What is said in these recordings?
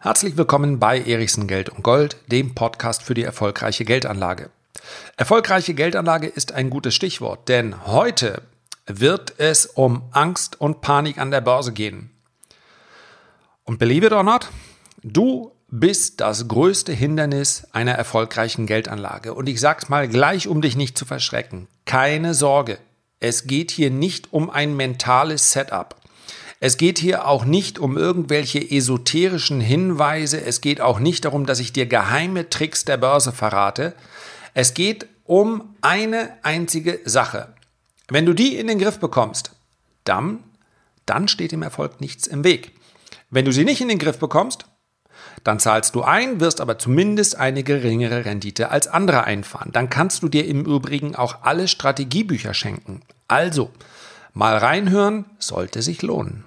Herzlich willkommen bei Erichsen Geld und Gold, dem Podcast für die erfolgreiche Geldanlage. Erfolgreiche Geldanlage ist ein gutes Stichwort, denn heute wird es um Angst und Panik an der Börse gehen. Und believe it or not, du bist das größte Hindernis einer erfolgreichen Geldanlage. Und ich sag's mal gleich, um dich nicht zu verschrecken. Keine Sorge. Es geht hier nicht um ein mentales Setup. Es geht hier auch nicht um irgendwelche esoterischen Hinweise. Es geht auch nicht darum, dass ich dir geheime Tricks der Börse verrate. Es geht um eine einzige Sache. Wenn du die in den Griff bekommst, dann, dann steht dem Erfolg nichts im Weg. Wenn du sie nicht in den Griff bekommst, dann zahlst du ein, wirst aber zumindest eine geringere Rendite als andere einfahren. Dann kannst du dir im Übrigen auch alle Strategiebücher schenken. Also, mal reinhören, sollte sich lohnen.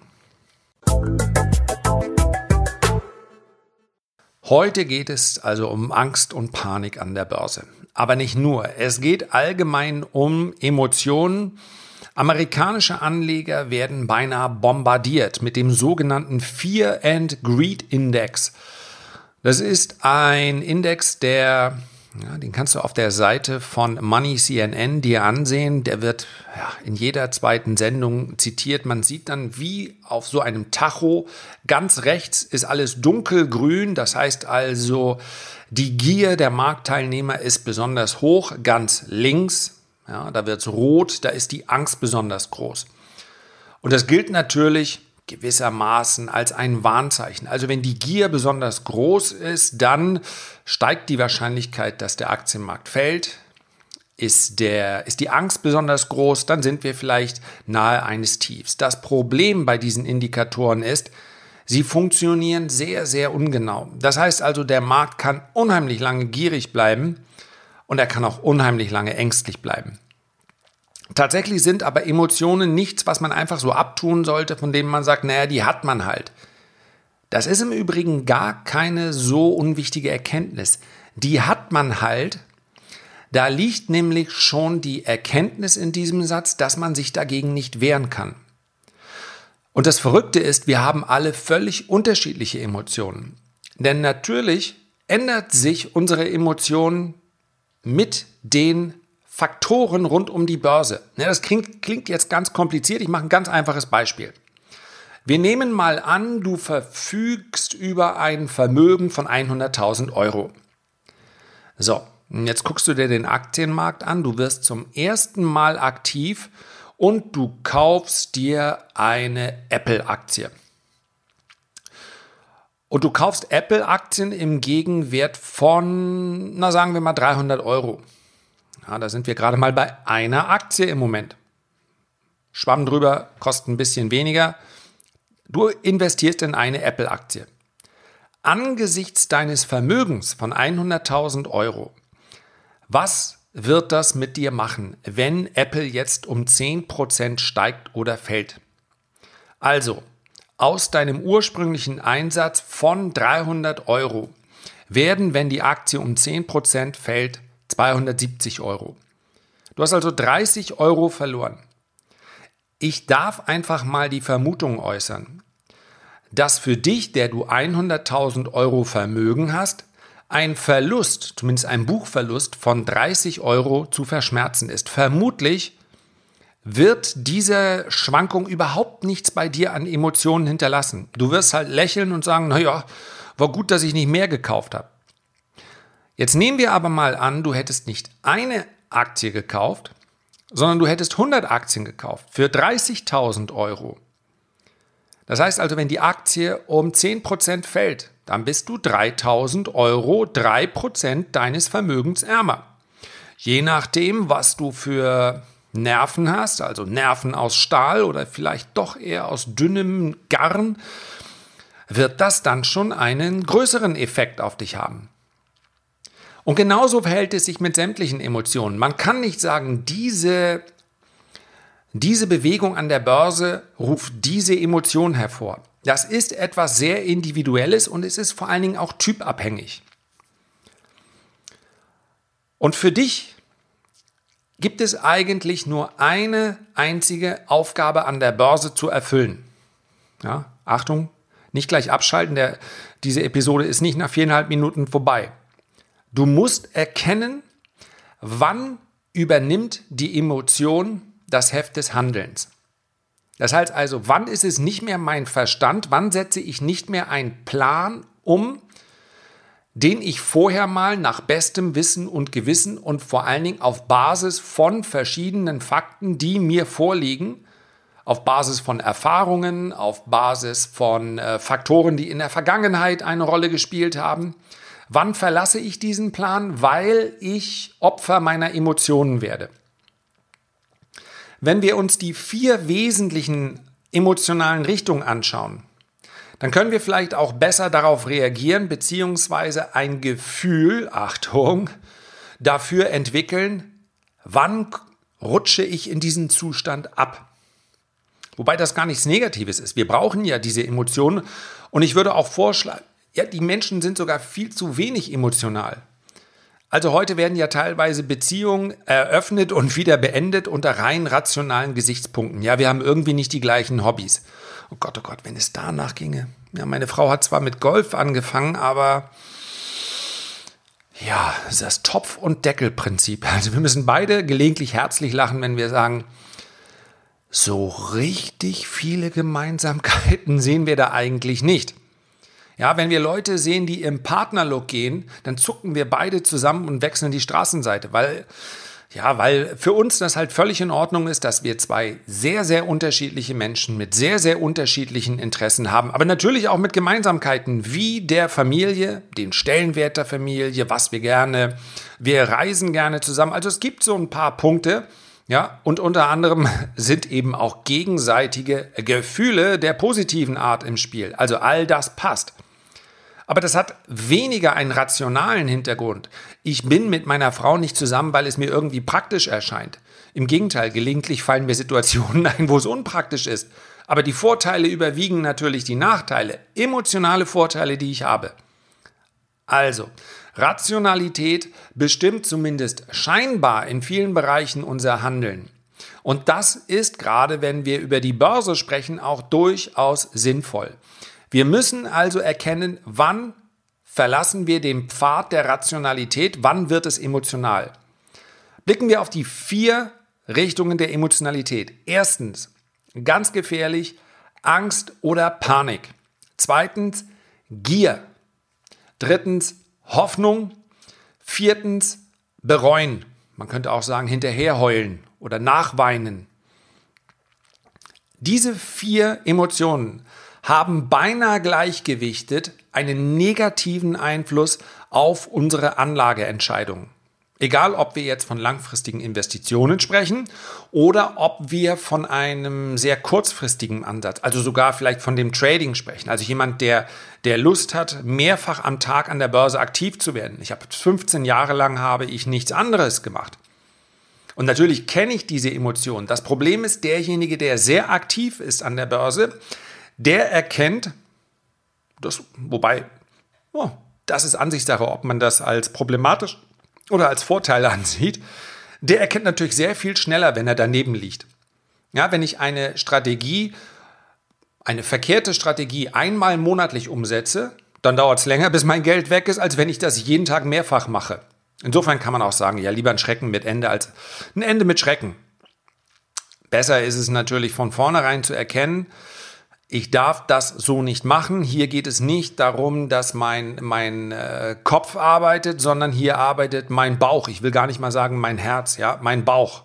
Heute geht es also um Angst und Panik an der Börse. Aber nicht nur. Es geht allgemein um Emotionen. Amerikanische Anleger werden beinahe bombardiert mit dem sogenannten Fear and Greed Index. Das ist ein Index, der ja, den kannst du auf der Seite von Money CNN dir ansehen. Der wird ja, in jeder zweiten Sendung zitiert. Man sieht dann, wie auf so einem Tacho ganz rechts ist alles dunkelgrün. Das heißt also, die Gier der Marktteilnehmer ist besonders hoch. Ganz links, ja, da wird es rot, da ist die Angst besonders groß. Und das gilt natürlich gewissermaßen als ein Warnzeichen. Also wenn die Gier besonders groß ist, dann steigt die Wahrscheinlichkeit, dass der Aktienmarkt fällt. Ist, der, ist die Angst besonders groß, dann sind wir vielleicht nahe eines Tiefs. Das Problem bei diesen Indikatoren ist, sie funktionieren sehr, sehr ungenau. Das heißt also, der Markt kann unheimlich lange gierig bleiben und er kann auch unheimlich lange ängstlich bleiben. Tatsächlich sind aber Emotionen nichts, was man einfach so abtun sollte, von dem man sagt, naja, die hat man halt. Das ist im Übrigen gar keine so unwichtige Erkenntnis. Die hat man halt. Da liegt nämlich schon die Erkenntnis in diesem Satz, dass man sich dagegen nicht wehren kann. Und das Verrückte ist, wir haben alle völlig unterschiedliche Emotionen. Denn natürlich ändert sich unsere Emotion mit den Faktoren rund um die Börse. Das klingt, klingt jetzt ganz kompliziert. Ich mache ein ganz einfaches Beispiel. Wir nehmen mal an, du verfügst über ein Vermögen von 100.000 Euro. So, jetzt guckst du dir den Aktienmarkt an. Du wirst zum ersten Mal aktiv und du kaufst dir eine Apple-Aktie. Und du kaufst Apple-Aktien im Gegenwert von, na sagen wir mal 300 Euro. Ja, da sind wir gerade mal bei einer Aktie im Moment. Schwamm drüber, kostet ein bisschen weniger. Du investierst in eine Apple-Aktie. Angesichts deines Vermögens von 100.000 Euro, was wird das mit dir machen, wenn Apple jetzt um 10% steigt oder fällt? Also, aus deinem ursprünglichen Einsatz von 300 Euro werden, wenn die Aktie um 10% fällt, 270 Euro. Du hast also 30 Euro verloren. Ich darf einfach mal die Vermutung äußern, dass für dich, der du 100.000 Euro Vermögen hast, ein Verlust, zumindest ein Buchverlust von 30 Euro zu verschmerzen ist. Vermutlich wird diese Schwankung überhaupt nichts bei dir an Emotionen hinterlassen. Du wirst halt lächeln und sagen, naja, war gut, dass ich nicht mehr gekauft habe. Jetzt nehmen wir aber mal an, du hättest nicht eine Aktie gekauft, sondern du hättest 100 Aktien gekauft für 30.000 Euro. Das heißt also, wenn die Aktie um 10% fällt, dann bist du 3.000 Euro, 3% deines Vermögens ärmer. Je nachdem, was du für Nerven hast, also Nerven aus Stahl oder vielleicht doch eher aus dünnem Garn, wird das dann schon einen größeren Effekt auf dich haben. Und genauso verhält es sich mit sämtlichen Emotionen. Man kann nicht sagen, diese, diese Bewegung an der Börse ruft diese Emotion hervor. Das ist etwas sehr Individuelles und es ist vor allen Dingen auch typabhängig. Und für dich gibt es eigentlich nur eine einzige Aufgabe an der Börse zu erfüllen. Ja, Achtung, Nicht gleich abschalten, der, diese Episode ist nicht nach viereinhalb Minuten vorbei. Du musst erkennen, wann übernimmt die Emotion das Heft des Handelns. Das heißt also, wann ist es nicht mehr mein Verstand, wann setze ich nicht mehr einen Plan um, den ich vorher mal nach bestem Wissen und Gewissen und vor allen Dingen auf Basis von verschiedenen Fakten, die mir vorliegen, auf Basis von Erfahrungen, auf Basis von äh, Faktoren, die in der Vergangenheit eine Rolle gespielt haben. Wann verlasse ich diesen Plan? Weil ich Opfer meiner Emotionen werde. Wenn wir uns die vier wesentlichen emotionalen Richtungen anschauen, dann können wir vielleicht auch besser darauf reagieren, beziehungsweise ein Gefühl, Achtung, dafür entwickeln, wann rutsche ich in diesen Zustand ab. Wobei das gar nichts Negatives ist. Wir brauchen ja diese Emotionen und ich würde auch vorschlagen, ja, die Menschen sind sogar viel zu wenig emotional. Also heute werden ja teilweise Beziehungen eröffnet und wieder beendet unter rein rationalen Gesichtspunkten. Ja, wir haben irgendwie nicht die gleichen Hobbys. Oh Gott, oh Gott, wenn es danach ginge. Ja, meine Frau hat zwar mit Golf angefangen, aber ja, das Topf- und Deckelprinzip. Also wir müssen beide gelegentlich herzlich lachen, wenn wir sagen, so richtig viele Gemeinsamkeiten sehen wir da eigentlich nicht. Ja, wenn wir Leute sehen, die im Partnerlook gehen, dann zucken wir beide zusammen und wechseln die Straßenseite, weil ja, weil für uns das halt völlig in Ordnung ist, dass wir zwei sehr, sehr unterschiedliche Menschen mit sehr, sehr unterschiedlichen Interessen haben, aber natürlich auch mit Gemeinsamkeiten wie der Familie, den Stellenwert der Familie, was wir gerne, wir reisen gerne zusammen. Also es gibt so ein paar Punkte, ja, und unter anderem sind eben auch gegenseitige Gefühle der positiven Art im Spiel. Also all das passt. Aber das hat weniger einen rationalen Hintergrund. Ich bin mit meiner Frau nicht zusammen, weil es mir irgendwie praktisch erscheint. Im Gegenteil, gelegentlich fallen mir Situationen ein, wo es unpraktisch ist. Aber die Vorteile überwiegen natürlich die Nachteile, emotionale Vorteile, die ich habe. Also, Rationalität bestimmt zumindest scheinbar in vielen Bereichen unser Handeln. Und das ist gerade, wenn wir über die Börse sprechen, auch durchaus sinnvoll. Wir müssen also erkennen, wann verlassen wir den Pfad der Rationalität, wann wird es emotional. Blicken wir auf die vier Richtungen der Emotionalität. Erstens, ganz gefährlich, Angst oder Panik. Zweitens, Gier. Drittens, Hoffnung. Viertens, bereuen. Man könnte auch sagen, hinterherheulen oder nachweinen. Diese vier Emotionen haben beinahe gleichgewichtet einen negativen Einfluss auf unsere Anlageentscheidungen. Egal, ob wir jetzt von langfristigen Investitionen sprechen oder ob wir von einem sehr kurzfristigen Ansatz, also sogar vielleicht von dem Trading sprechen. Also jemand, der, der Lust hat, mehrfach am Tag an der Börse aktiv zu werden. Ich habe 15 Jahre lang habe ich nichts anderes gemacht. Und natürlich kenne ich diese Emotionen. Das Problem ist, derjenige, der sehr aktiv ist an der Börse, der erkennt, das, wobei, oh, das ist Ansichtssache, ob man das als problematisch oder als Vorteil ansieht, der erkennt natürlich sehr viel schneller, wenn er daneben liegt. Ja, wenn ich eine Strategie, eine verkehrte Strategie einmal monatlich umsetze, dann dauert es länger, bis mein Geld weg ist, als wenn ich das jeden Tag mehrfach mache. Insofern kann man auch sagen, ja, lieber ein Schrecken mit Ende als ein Ende mit Schrecken. Besser ist es natürlich von vornherein zu erkennen, ich darf das so nicht machen. Hier geht es nicht darum, dass mein, mein äh, Kopf arbeitet, sondern hier arbeitet mein Bauch. Ich will gar nicht mal sagen mein Herz, ja, mein Bauch.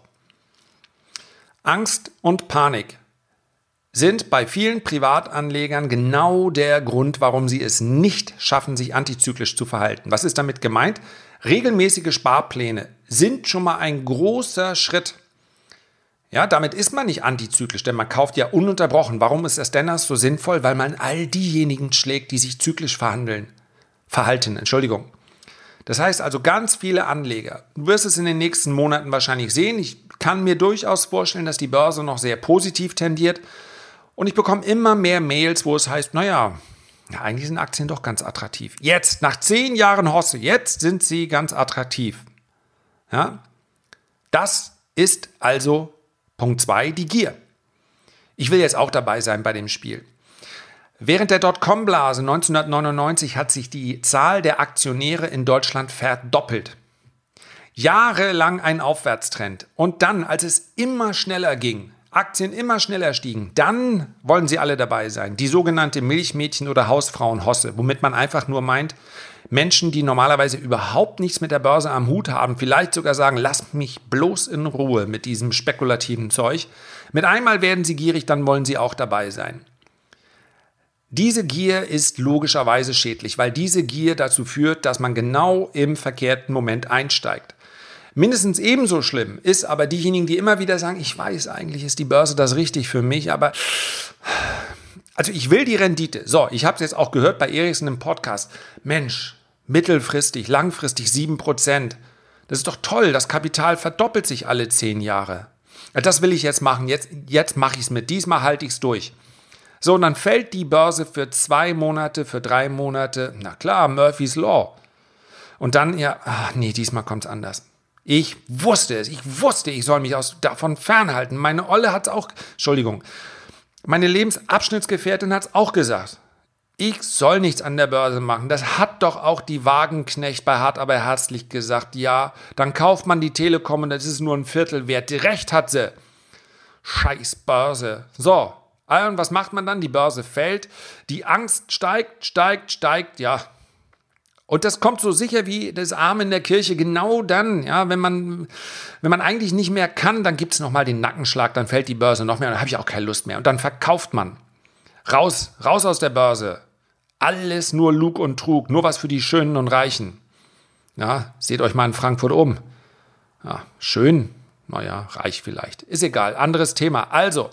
Angst und Panik sind bei vielen Privatanlegern genau der Grund, warum sie es nicht schaffen, sich antizyklisch zu verhalten. Was ist damit gemeint? Regelmäßige Sparpläne sind schon mal ein großer Schritt ja, damit ist man nicht antizyklisch, denn man kauft ja ununterbrochen. Warum ist das denn so sinnvoll? Weil man all diejenigen schlägt, die sich zyklisch verhandeln, verhalten. Entschuldigung. Das heißt also ganz viele Anleger. Du wirst es in den nächsten Monaten wahrscheinlich sehen. Ich kann mir durchaus vorstellen, dass die Börse noch sehr positiv tendiert. Und ich bekomme immer mehr Mails, wo es heißt, naja, ja, eigentlich sind Aktien doch ganz attraktiv. Jetzt, nach zehn Jahren Hosse, jetzt sind sie ganz attraktiv. Ja, das ist also Punkt 2, die Gier. Ich will jetzt auch dabei sein bei dem Spiel. Während der Dotcom-Blase 1999 hat sich die Zahl der Aktionäre in Deutschland verdoppelt. Jahrelang ein Aufwärtstrend. Und dann, als es immer schneller ging, Aktien immer schneller stiegen, dann wollen sie alle dabei sein. Die sogenannte Milchmädchen- oder Hausfrauenhosse, womit man einfach nur meint, Menschen, die normalerweise überhaupt nichts mit der Börse am Hut haben, vielleicht sogar sagen, lasst mich bloß in Ruhe mit diesem spekulativen Zeug. Mit einmal werden sie gierig, dann wollen sie auch dabei sein. Diese Gier ist logischerweise schädlich, weil diese Gier dazu führt, dass man genau im verkehrten Moment einsteigt. Mindestens ebenso schlimm ist aber diejenigen, die immer wieder sagen, ich weiß, eigentlich ist die Börse das richtig für mich, aber also ich will die Rendite. So, ich habe es jetzt auch gehört bei Ericsson im Podcast. Mensch, mittelfristig, langfristig 7%. Das ist doch toll, das Kapital verdoppelt sich alle zehn Jahre. Das will ich jetzt machen, jetzt, jetzt mache ich es mit, diesmal halte ich es durch. So, und dann fällt die Börse für zwei Monate, für drei Monate. Na klar, Murphy's Law. Und dann, ja, ach nee, diesmal kommt es anders. Ich wusste es, ich wusste, ich soll mich aus, davon fernhalten. Meine Olle hat es auch, Entschuldigung, meine Lebensabschnittsgefährtin hat es auch gesagt. Ich soll nichts an der Börse machen. Das hat doch auch die Wagenknecht bei Hart aber herzlich gesagt. Ja, dann kauft man die Telekom und das ist nur ein Viertel wert. Recht hat sie. Scheiß Börse. So, und was macht man dann? Die Börse fällt, die Angst steigt, steigt, steigt. Ja, und das kommt so sicher wie das Arm in der Kirche genau dann, ja, wenn man, wenn man eigentlich nicht mehr kann, dann gibt es nochmal den Nackenschlag, dann fällt die Börse noch mehr und dann habe ich auch keine Lust mehr. Und dann verkauft man. Raus, raus aus der Börse. Alles nur Lug und Trug, nur was für die Schönen und Reichen. Ja, seht euch mal in Frankfurt um. Ja, schön, naja, reich vielleicht. Ist egal, anderes Thema. Also,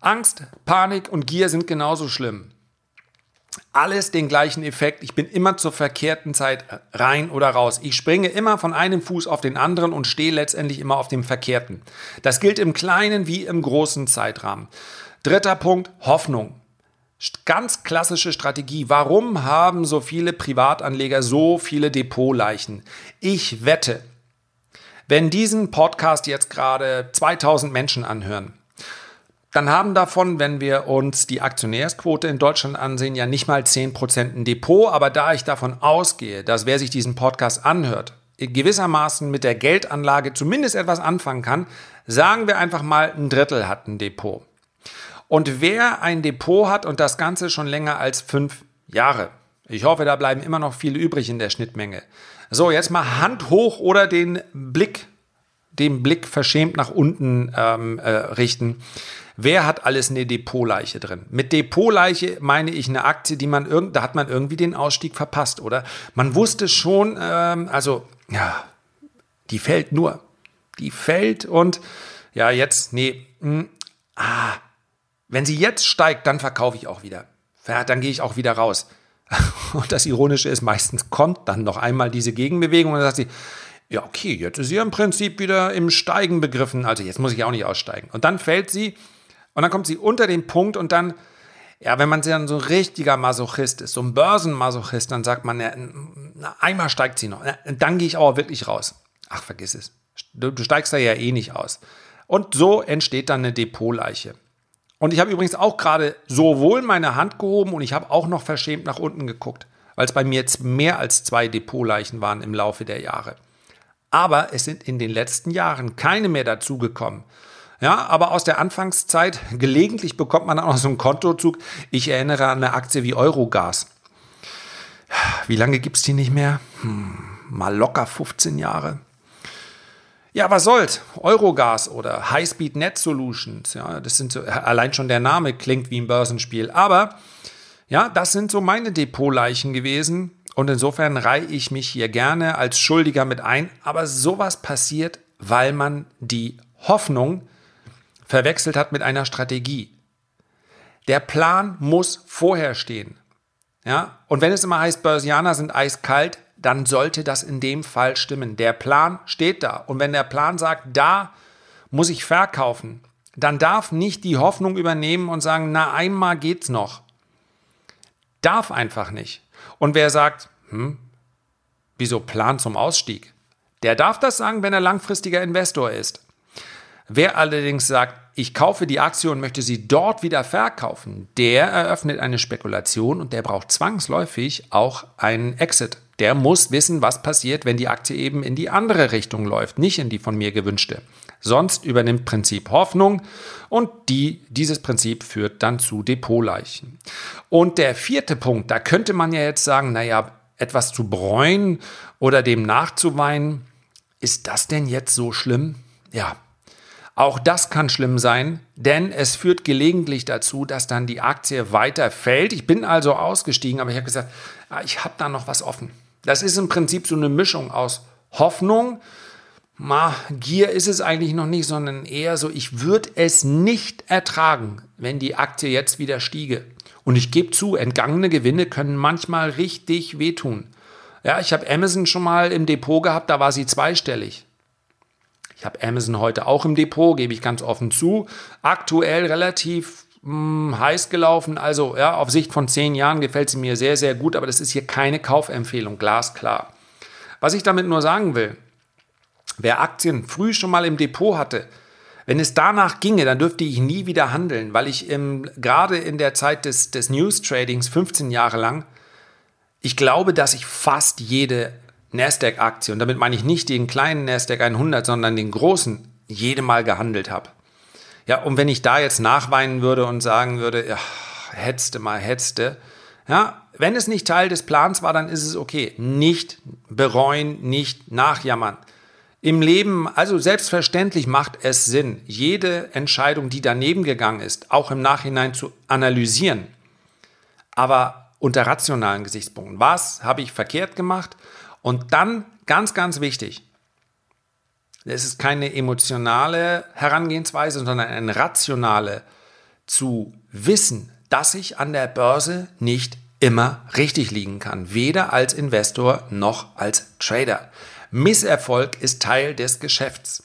Angst, Panik und Gier sind genauso schlimm alles den gleichen Effekt. Ich bin immer zur verkehrten Zeit rein oder raus. Ich springe immer von einem Fuß auf den anderen und stehe letztendlich immer auf dem verkehrten. Das gilt im kleinen wie im großen Zeitrahmen. Dritter Punkt, Hoffnung. Ganz klassische Strategie. Warum haben so viele Privatanleger so viele Depotleichen? Ich wette, wenn diesen Podcast jetzt gerade 2000 Menschen anhören, dann haben davon, wenn wir uns die Aktionärsquote in Deutschland ansehen, ja nicht mal 10% ein Depot. Aber da ich davon ausgehe, dass wer sich diesen Podcast anhört, gewissermaßen mit der Geldanlage zumindest etwas anfangen kann, sagen wir einfach mal, ein Drittel hat ein Depot. Und wer ein Depot hat und das Ganze schon länger als fünf Jahre, ich hoffe, da bleiben immer noch viele übrig in der Schnittmenge. So, jetzt mal Hand hoch oder den Blick, den Blick verschämt nach unten ähm, äh, richten. Wer hat alles eine Depotleiche drin? Mit Depotleiche meine ich eine Aktie, die man irgend, da hat man irgendwie den Ausstieg verpasst, oder? Man wusste schon, ähm, also, ja, die fällt nur. Die fällt und, ja, jetzt, nee, mh, hm, ah, wenn sie jetzt steigt, dann verkaufe ich auch wieder. Ja, dann gehe ich auch wieder raus. Und das Ironische ist, meistens kommt dann noch einmal diese Gegenbewegung und dann sagt sie, ja, okay, jetzt ist sie im Prinzip wieder im Steigen begriffen, also jetzt muss ich auch nicht aussteigen. Und dann fällt sie und dann kommt sie unter den Punkt und dann, ja, wenn man dann so ein richtiger Masochist ist, so ein Börsenmasochist, dann sagt man, ja, na, einmal steigt sie noch. Dann gehe ich aber wirklich raus. Ach, vergiss es. Du, du steigst da ja eh nicht aus. Und so entsteht dann eine Depotleiche. Und ich habe übrigens auch gerade sowohl meine Hand gehoben und ich habe auch noch verschämt nach unten geguckt, weil es bei mir jetzt mehr als zwei Depotleichen waren im Laufe der Jahre. Aber es sind in den letzten Jahren keine mehr dazugekommen. Ja, aber aus der Anfangszeit, gelegentlich bekommt man auch noch so einen Kontozug. Ich erinnere an eine Aktie wie Eurogas. Wie lange gibt es die nicht mehr? Hm, mal locker 15 Jahre. Ja, was soll's? Eurogas oder Highspeed Net Solutions. Ja, das sind so, allein schon der Name klingt wie ein Börsenspiel. Aber ja, das sind so meine Depotleichen gewesen. Und insofern reihe ich mich hier gerne als Schuldiger mit ein. Aber sowas passiert, weil man die Hoffnung verwechselt hat mit einer Strategie. Der Plan muss vorher stehen. Ja? Und wenn es immer heißt, Börsianer sind eiskalt, dann sollte das in dem Fall stimmen. Der Plan steht da. Und wenn der Plan sagt, da muss ich verkaufen, dann darf nicht die Hoffnung übernehmen und sagen, na einmal geht's noch. Darf einfach nicht. Und wer sagt, hm, wieso Plan zum Ausstieg? Der darf das sagen, wenn er langfristiger Investor ist. Wer allerdings sagt, ich kaufe die Aktie und möchte sie dort wieder verkaufen, der eröffnet eine Spekulation und der braucht zwangsläufig auch einen Exit. Der muss wissen, was passiert, wenn die Aktie eben in die andere Richtung läuft, nicht in die von mir gewünschte. Sonst übernimmt Prinzip Hoffnung und die, dieses Prinzip führt dann zu Depotleichen. Und der vierte Punkt, da könnte man ja jetzt sagen, naja, etwas zu bräuen oder dem nachzuweinen, ist das denn jetzt so schlimm? Ja, auch das kann schlimm sein, denn es führt gelegentlich dazu, dass dann die Aktie weiter fällt. Ich bin also ausgestiegen, aber ich habe gesagt, ah, ich habe da noch was offen. Das ist im Prinzip so eine Mischung aus Hoffnung, Ma, Gier ist es eigentlich noch nicht, sondern eher so, ich würde es nicht ertragen, wenn die Aktie jetzt wieder stiege. Und ich gebe zu, entgangene Gewinne können manchmal richtig wehtun. Ja, ich habe Amazon schon mal im Depot gehabt, da war sie zweistellig. Ich habe Amazon heute auch im Depot, gebe ich ganz offen zu. Aktuell relativ mh, hm, heiß gelaufen. Also ja, auf Sicht von zehn Jahren gefällt sie mir sehr, sehr gut, aber das ist hier keine Kaufempfehlung, glasklar. Was ich damit nur sagen will, wer Aktien früh schon mal im Depot hatte, wenn es danach ginge, dann dürfte ich nie wieder handeln, weil ich im, gerade in der Zeit des, des News-Tradings, 15 Jahre lang, ich glaube, dass ich fast jede Nasdaq-Aktie, und damit meine ich nicht den kleinen Nasdaq 100, sondern den großen, jede Mal gehandelt habe. Ja, und wenn ich da jetzt nachweinen würde und sagen würde, ja, hetzte mal, hetzte, ja, wenn es nicht Teil des Plans war, dann ist es okay. Nicht bereuen, nicht nachjammern. Im Leben, also selbstverständlich macht es Sinn, jede Entscheidung, die daneben gegangen ist, auch im Nachhinein zu analysieren. Aber unter rationalen Gesichtspunkten. Was habe ich verkehrt gemacht? Und dann, ganz, ganz wichtig, es ist keine emotionale Herangehensweise, sondern eine rationale, zu wissen, dass ich an der Börse nicht immer richtig liegen kann, weder als Investor noch als Trader. Misserfolg ist Teil des Geschäfts.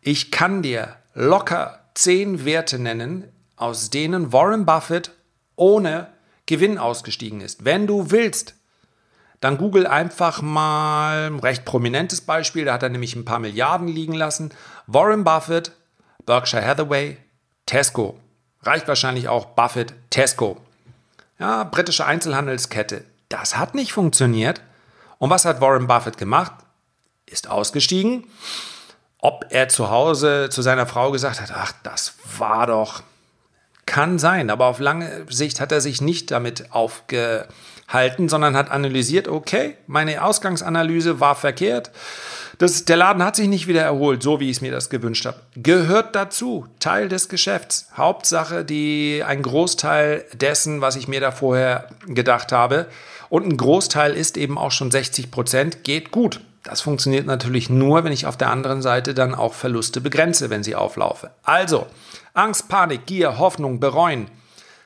Ich kann dir locker zehn Werte nennen, aus denen Warren Buffett ohne Gewinn ausgestiegen ist. Wenn du willst, dann google einfach mal ein recht prominentes Beispiel, da hat er nämlich ein paar Milliarden liegen lassen. Warren Buffett, Berkshire Hathaway, Tesco. Reicht wahrscheinlich auch Buffett, Tesco. Ja, britische Einzelhandelskette. Das hat nicht funktioniert. Und was hat Warren Buffett gemacht? ist ausgestiegen. Ob er zu Hause zu seiner Frau gesagt hat, ach, das war doch, kann sein, aber auf lange Sicht hat er sich nicht damit aufgehalten, sondern hat analysiert, okay, meine Ausgangsanalyse war verkehrt. Das, der Laden hat sich nicht wieder erholt, so wie ich es mir das gewünscht habe. Gehört dazu, Teil des Geschäfts. Hauptsache, die, ein Großteil dessen, was ich mir da vorher gedacht habe. Und ein Großteil ist eben auch schon 60 Prozent, geht gut. Das funktioniert natürlich nur, wenn ich auf der anderen Seite dann auch Verluste begrenze, wenn sie auflaufe. Also, Angst, Panik, Gier, Hoffnung, Bereuen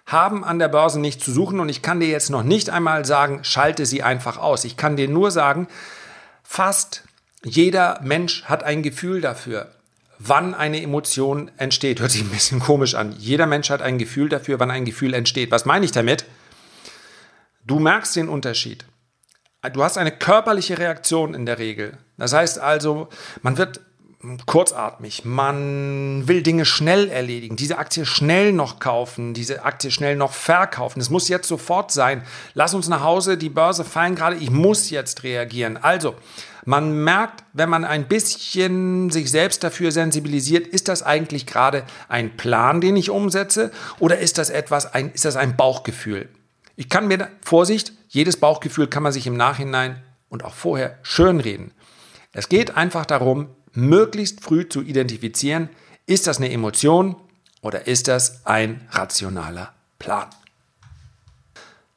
haben an der Börse nicht zu suchen und ich kann dir jetzt noch nicht einmal sagen, schalte sie einfach aus. Ich kann dir nur sagen, fast jeder Mensch hat ein Gefühl dafür, wann eine Emotion entsteht. Hört sich ein bisschen komisch an. Jeder Mensch hat ein Gefühl dafür, wann ein Gefühl entsteht. Was meine ich damit? Du merkst den Unterschied. Du hast eine körperliche Reaktion in der Regel. Das heißt also, man wird kurzatmig, man will Dinge schnell erledigen, diese Aktie schnell noch kaufen, diese Aktie schnell noch verkaufen. Es muss jetzt sofort sein. Lass uns nach Hause, die Börse fallen gerade, ich muss jetzt reagieren. Also, man merkt, wenn man ein bisschen sich selbst dafür sensibilisiert, ist das eigentlich gerade ein Plan, den ich umsetze oder ist das etwas, ein, ist das ein Bauchgefühl? Ich kann mir, Vorsicht, jedes Bauchgefühl kann man sich im Nachhinein und auch vorher schönreden. Es geht einfach darum, möglichst früh zu identifizieren, ist das eine Emotion oder ist das ein rationaler Plan.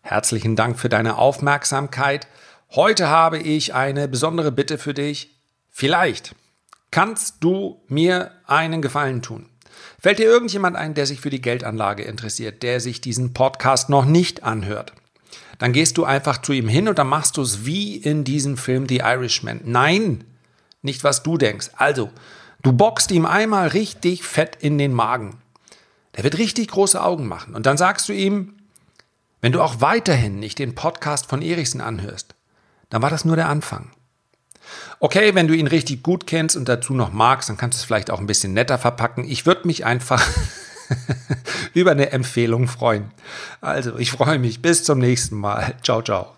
Herzlichen Dank für deine Aufmerksamkeit. Heute habe ich eine besondere Bitte für dich. Vielleicht kannst du mir einen Gefallen tun. Fällt dir irgendjemand ein, der sich für die Geldanlage interessiert, der sich diesen Podcast noch nicht anhört? Dann gehst du einfach zu ihm hin und dann machst du es wie in diesem Film The Irishman. Nein, nicht was du denkst. Also, du boxt ihm einmal richtig fett in den Magen. Der wird richtig große Augen machen. Und dann sagst du ihm, wenn du auch weiterhin nicht den Podcast von Erichsen anhörst, dann war das nur der Anfang. Okay, wenn du ihn richtig gut kennst und dazu noch magst, dann kannst du es vielleicht auch ein bisschen netter verpacken. Ich würde mich einfach über eine Empfehlung freuen. Also, ich freue mich. Bis zum nächsten Mal. Ciao, ciao.